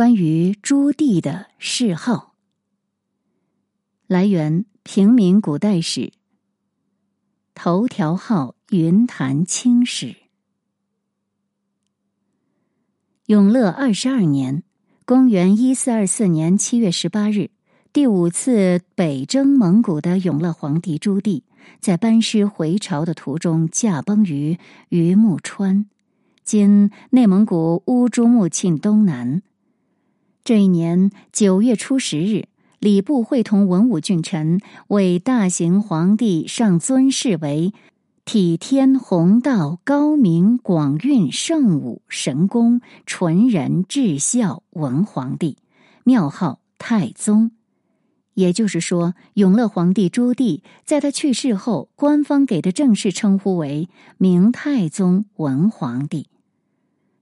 关于朱棣的谥号，来源：平民古代史。头条号：云谈青史。永乐二十二年，公元一四二四年七月十八日，第五次北征蒙古的永乐皇帝朱棣，在班师回朝的途中驾崩于榆木川，今内蒙古乌珠穆沁东南。这一年九月初十日，礼部会同文武俊臣为大行皇帝上尊谥为体天弘道高明广运圣武神功纯仁至孝文皇帝，庙号太宗。也就是说，永乐皇帝朱棣在他去世后，官方给的正式称呼为明太宗文皇帝。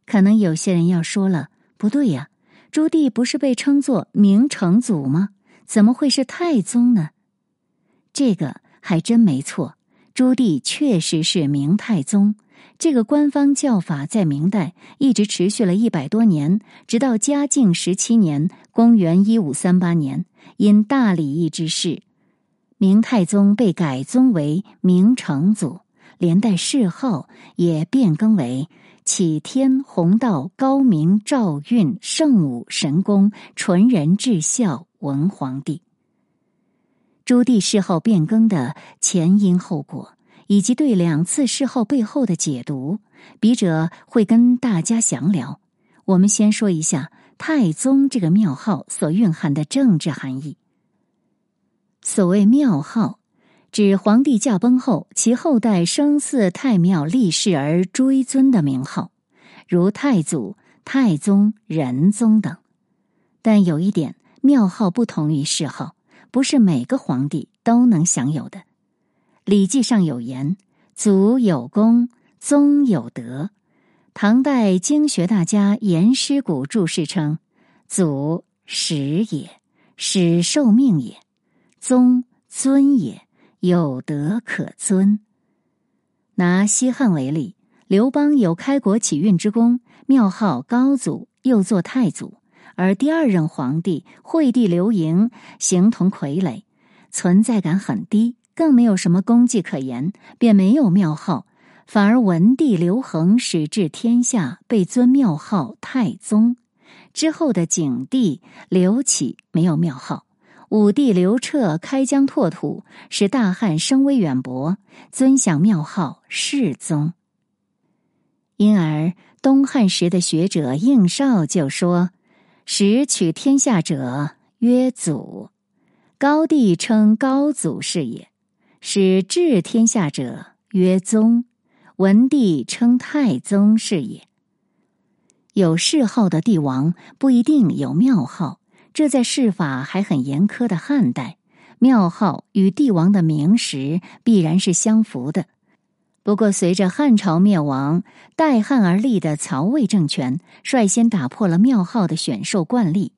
可能有些人要说了，不对呀。朱棣不是被称作明成祖吗？怎么会是太宗呢？这个还真没错，朱棣确实是明太宗。这个官方叫法在明代一直持续了一百多年，直到嘉靖十七年（公元一五三八年），因大礼义之事，明太宗被改宗为明成祖，连带谥号也变更为。启天弘道高明诏运圣武神功纯仁至孝文皇帝。朱棣谥号变更的前因后果，以及对两次事后背后的解读，笔者会跟大家详聊。我们先说一下太宗这个庙号所蕴含的政治含义。所谓庙号，指皇帝驾崩后，其后代生祀太庙立誓而追尊的名号，如太祖、太宗、仁宗等。但有一点，庙号不同于谥号，不是每个皇帝都能享有的。《礼记》上有言：“祖有功，宗有德。”唐代经学大家颜师古注释称：“祖始也，始受命也；宗尊也。”有德可尊。拿西汉为例，刘邦有开国启运之功，庙号高祖，又作太祖；而第二任皇帝惠帝刘盈形同傀儡，存在感很低，更没有什么功绩可言，便没有庙号。反而文帝刘恒始治天下，被尊庙号太宗。之后的景帝刘启没有庙号。武帝刘彻开疆拓土，使大汉声威远播，尊享庙号世宗。因而东汉时的学者应绍就说：“始取天下者曰祖，高帝称高祖是也；使治天下者曰宗，文帝称太宗是也。”有谥号的帝王不一定有庙号。这在谥法还很严苛的汉代，庙号与帝王的名实必然是相符的。不过，随着汉朝灭亡，代汉而立的曹魏政权率先打破了庙号的选授惯例，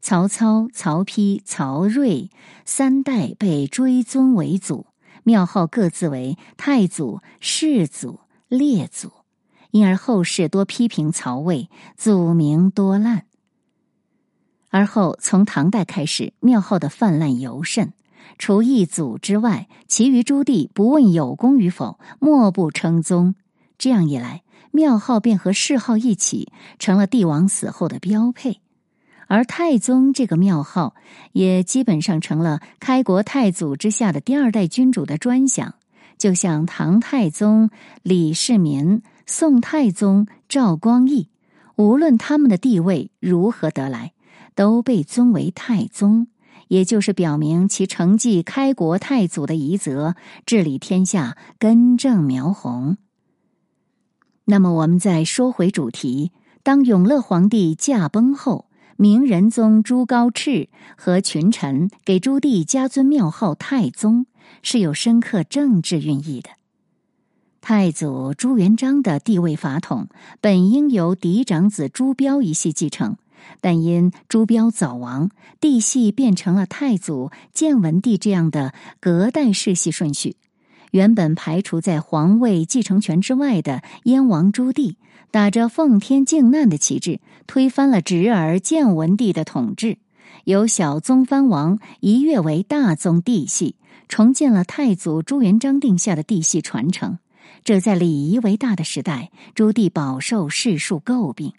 曹操、曹丕、曹睿三代被追尊为祖，庙号各自为太祖、世祖、列祖，因而后世多批评曹魏祖名多滥。而后，从唐代开始，庙号的泛滥尤甚。除一祖之外，其余诸帝不问有功与否，莫不称宗。这样一来，庙号便和谥号一起，成了帝王死后的标配。而太宗这个庙号，也基本上成了开国太祖之下的第二代君主的专享。就像唐太宗李世民、宋太宗赵光义，无论他们的地位如何得来。都被尊为太宗，也就是表明其承继开国太祖的遗泽，治理天下，根正苗红。那么，我们再说回主题：当永乐皇帝驾崩后，明仁宗朱高炽和群臣给朱棣加尊庙号太宗，是有深刻政治寓意的。太祖朱元璋的地位法统，本应由嫡长子朱标一系继承。但因朱标早亡，帝系变成了太祖建文帝这样的隔代世系顺序。原本排除在皇位继承权之外的燕王朱棣，打着奉天靖难的旗帜，推翻了侄儿建文帝的统治，由小宗藩王一跃为大宗帝系，重建了太祖朱元璋定下的帝系传承。这在礼仪为大的时代，朱棣饱受世数诟病。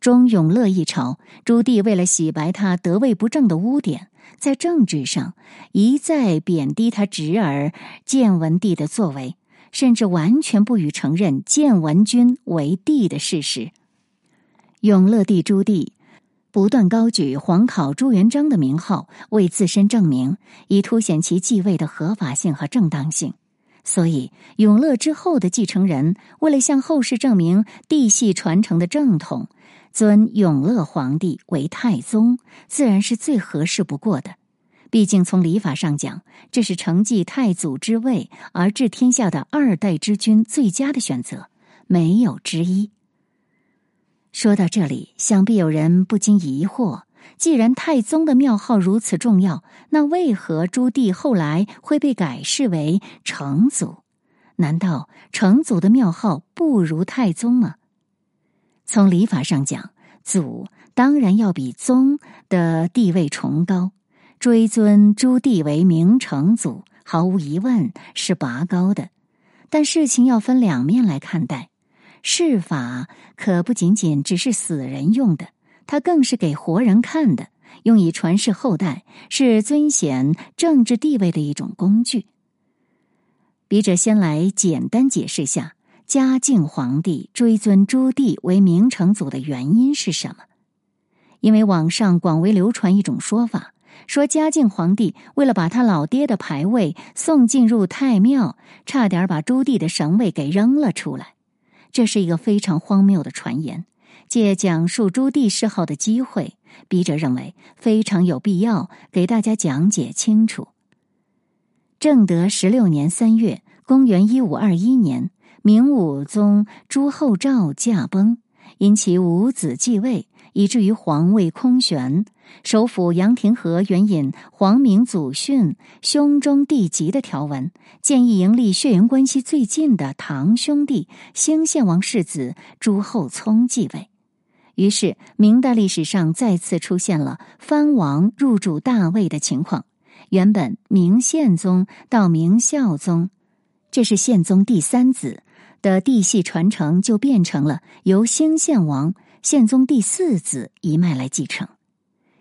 中永乐一朝，朱棣为了洗白他得位不正的污点，在政治上一再贬低他侄儿建文帝的作为，甚至完全不予承认建文君为帝的事实。永乐帝朱棣不断高举皇考朱元璋的名号，为自身证明，以凸显其继位的合法性和正当性。所以，永乐之后的继承人为了向后世证明帝系传承的正统。尊永乐皇帝为太宗，自然是最合适不过的。毕竟从礼法上讲，这是承继太祖之位而治天下的二代之君最佳的选择，没有之一。说到这里，想必有人不禁疑惑：既然太宗的庙号如此重要，那为何朱棣后来会被改谥为成祖？难道成祖的庙号不如太宗吗？从礼法上讲，祖当然要比宗的地位崇高，追尊朱棣为明成祖，毫无疑问是拔高的。但事情要分两面来看待，谥法可不仅仅只是死人用的，它更是给活人看的，用以传世后代，是尊显政治地位的一种工具。笔者先来简单解释下。嘉靖皇帝追尊朱棣为明成祖的原因是什么？因为网上广为流传一种说法，说嘉靖皇帝为了把他老爹的牌位送进入太庙，差点把朱棣的神位给扔了出来。这是一个非常荒谬的传言。借讲述朱棣嗜好的机会，笔者认为非常有必要给大家讲解清楚。正德十六年三月，公元一五二一年。明武宗朱厚照驾崩，因其无子继位，以至于皇位空悬。首辅杨廷和援引皇明祖训兄终弟及的条文，建议迎立血缘关系最近的堂兄弟兴献王世子朱厚熜继位。于是，明代历史上再次出现了藩王入主大位的情况。原本明宪宗到明孝宗，这是宪宗第三子。的帝系传承就变成了由兴献王宪宗第四子一脉来继承，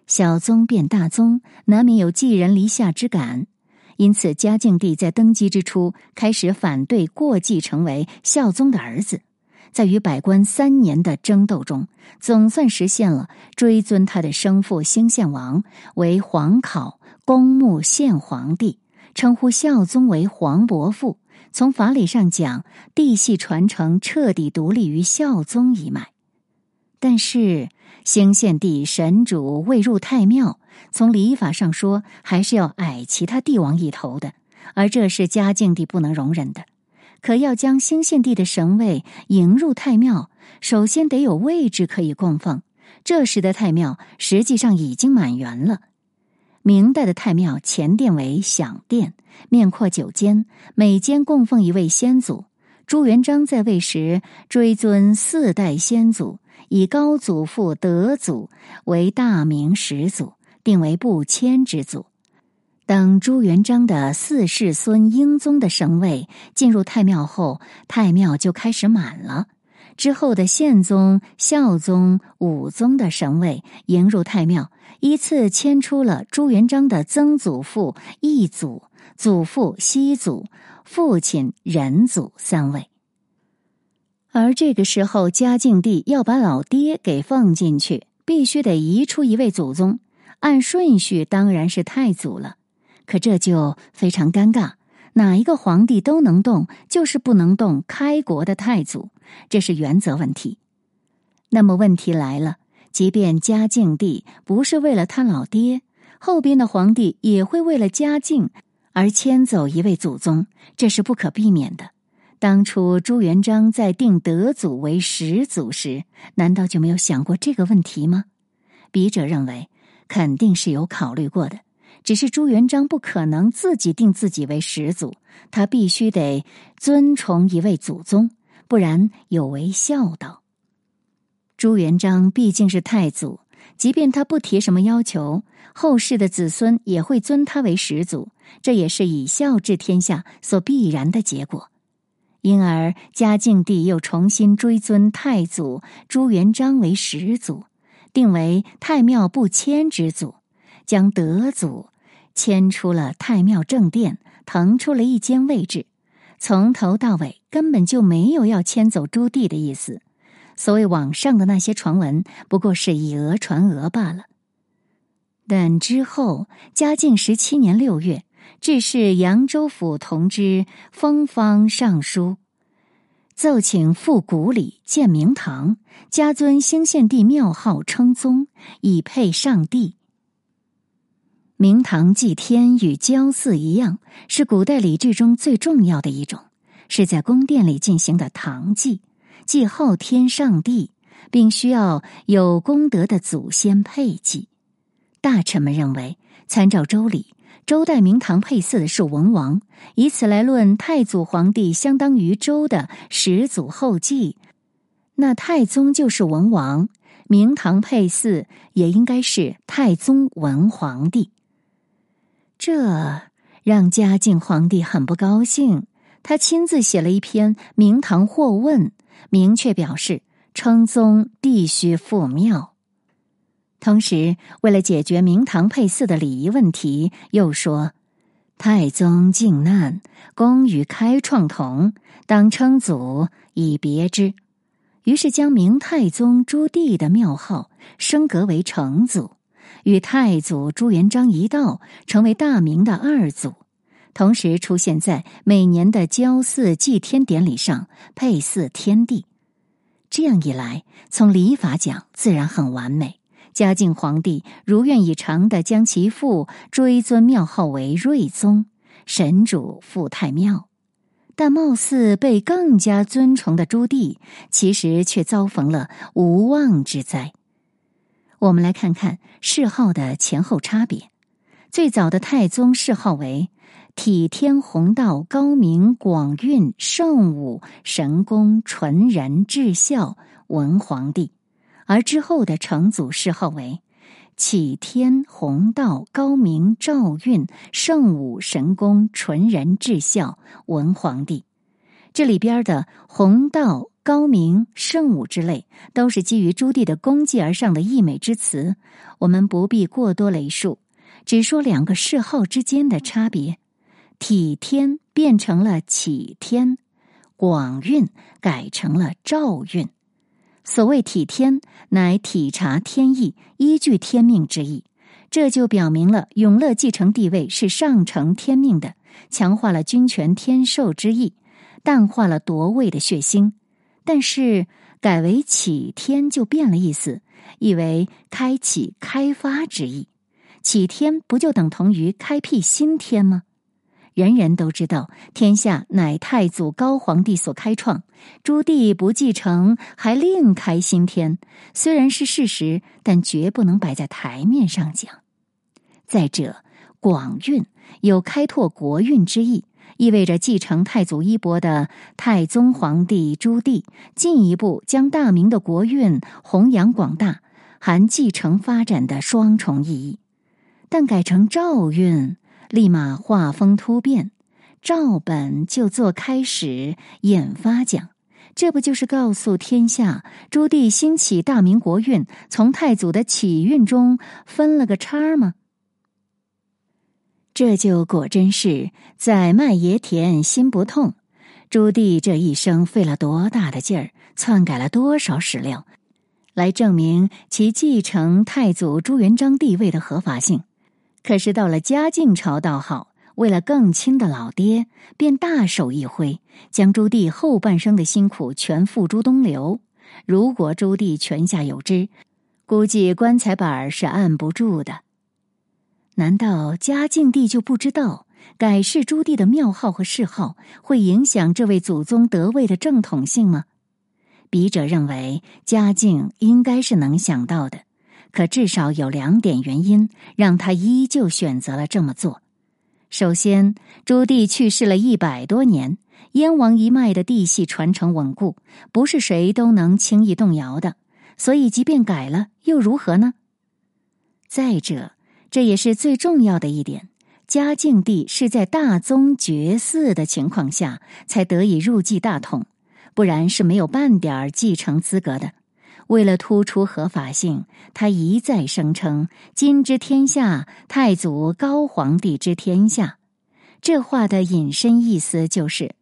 小宗变大宗，难免有寄人篱下之感。因此，嘉靖帝在登基之初开始反对过继成为孝宗的儿子，在与百官三年的争斗中，总算实现了追尊他的生父兴献王为皇考公墓献皇帝，称呼孝宗为皇伯父。从法理上讲，帝系传承彻底独立于孝宗一脉。但是兴献帝神主未入太庙，从礼法上说，还是要矮其他帝王一头的，而这是嘉靖帝不能容忍的。可要将兴献帝的神位迎入太庙，首先得有位置可以供奉。这时的太庙实际上已经满员了。明代的太庙前殿为享殿，面阔九间，每间供奉一位先祖。朱元璋在位时追尊四代先祖，以高祖父德祖为大明始祖，定为不迁之祖。等朱元璋的四世孙英宗的神位进入太庙后，太庙就开始满了。之后的宪宗、孝宗、武宗的神位迎入太庙，依次迁出了朱元璋的曾祖父义祖、祖父熹祖、父亲仁祖三位。而这个时候，嘉靖帝要把老爹给放进去，必须得移出一位祖宗，按顺序当然是太祖了。可这就非常尴尬。哪一个皇帝都能动，就是不能动开国的太祖，这是原则问题。那么问题来了，即便嘉靖帝不是为了他老爹，后边的皇帝也会为了嘉靖而迁走一位祖宗，这是不可避免的。当初朱元璋在定德祖为始祖时，难道就没有想过这个问题吗？笔者认为，肯定是有考虑过的。只是朱元璋不可能自己定自己为始祖，他必须得尊崇一位祖宗，不然有违孝道。朱元璋毕竟是太祖，即便他不提什么要求，后世的子孙也会尊他为始祖，这也是以孝治天下所必然的结果。因而，嘉靖帝又重新追尊太祖朱元璋为始祖，定为太庙不迁之祖，将德祖迁出了太庙正殿，腾出了一间位置。从头到尾根本就没有要迁走朱棣的意思。所谓网上的那些传闻，不过是以讹传讹罢了。但之后，嘉靖十七年六月。致仕扬州府同知封方尚书，奏请复古礼建明堂，加尊兴献帝庙号称宗，以配上帝。明堂祭天与郊祀一样，是古代礼制中最重要的一种，是在宫殿里进行的堂祭，祭昊天上帝，并需要有功德的祖先配祭。大臣们认为，参照周礼。周代明堂配祀的是文王，以此来论太祖皇帝相当于周的始祖后继，那太宗就是文王，明堂配祀也应该是太宗文皇帝。这让嘉靖皇帝很不高兴，他亲自写了一篇《明堂或问》，明确表示称宗必须复庙。同时，为了解决明堂配祀的礼仪问题，又说：“太宗靖难，公与开创同，当称祖以别之。”于是将明太宗朱棣的庙号升格为成祖，与太祖朱元璋一道，成为大明的二祖。同时出现在每年的郊祀祭天典礼上，配祀天地。这样一来，从礼法讲，自然很完美。嘉靖皇帝如愿以偿的将其父追尊庙号为睿宗，神主赴太庙，但貌似被更加尊崇的朱棣，其实却遭逢了无妄之灾。我们来看看谥号的前后差别。最早的太宗谥号为体天弘道高明广运圣武神功纯仁至孝文皇帝。而之后的成祖谥号为启天弘道高明赵运圣武神功纯仁至孝文皇帝，这里边的弘道高明圣武之类，都是基于朱棣的功绩而上的溢美之词，我们不必过多累述，只说两个谥号之间的差别：体天变成了启天，广运改成了赵运。所谓体天，乃体察天意、依据天命之意，这就表明了永乐继承帝位是上承天命的，强化了君权天授之意，淡化了夺位的血腥。但是改为启天就变了意思，意为开启、开发之意。启天不就等同于开辟新天吗？人人都知道，天下乃太祖高皇帝所开创，朱棣不继承，还另开新天。虽然是事实，但绝不能摆在台面上讲。再者，广运有开拓国运之意，意味着继承太祖衣钵的太宗皇帝朱棣，进一步将大明的国运弘扬广大，含继承发展的双重意义。但改成赵运。立马画风突变，赵本就做开始演发讲，这不就是告诉天下，朱棣兴起大明国运，从太祖的起运中分了个叉吗？这就果真是在麦野田心不痛。朱棣这一生费了多大的劲儿，篡改了多少史料，来证明其继承太祖朱元璋帝位的合法性。可是到了嘉靖朝倒好，为了更亲的老爹，便大手一挥，将朱棣后半生的辛苦全付诸东流。如果朱棣泉下有知，估计棺材板是按不住的。难道嘉靖帝就不知道改世朱棣的庙号和谥号会影响这位祖宗得位的正统性吗？笔者认为，嘉靖应该是能想到的。可至少有两点原因让他依旧选择了这么做。首先，朱棣去世了一百多年，燕王一脉的帝系传承稳固，不是谁都能轻易动摇的。所以即便改了又如何呢？再者，这也是最重要的一点：嘉靖帝是在大宗绝嗣的情况下才得以入继大统，不然是没有半点继承资格的。为了突出合法性，他一再声称“今之天下，太祖高皇帝之天下”。这话的引申意思就是，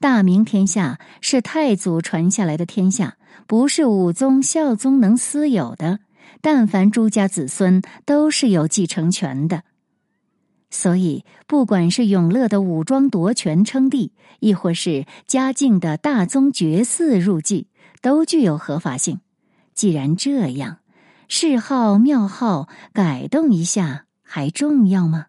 大明天下是太祖传下来的天下，不是武宗、孝宗能私有的。但凡朱家子孙都是有继承权的。所以，不管是永乐的武装夺权称帝，亦或是嘉靖的大宗绝嗣入继，都具有合法性。既然这样，谥号庙号改动一下还重要吗？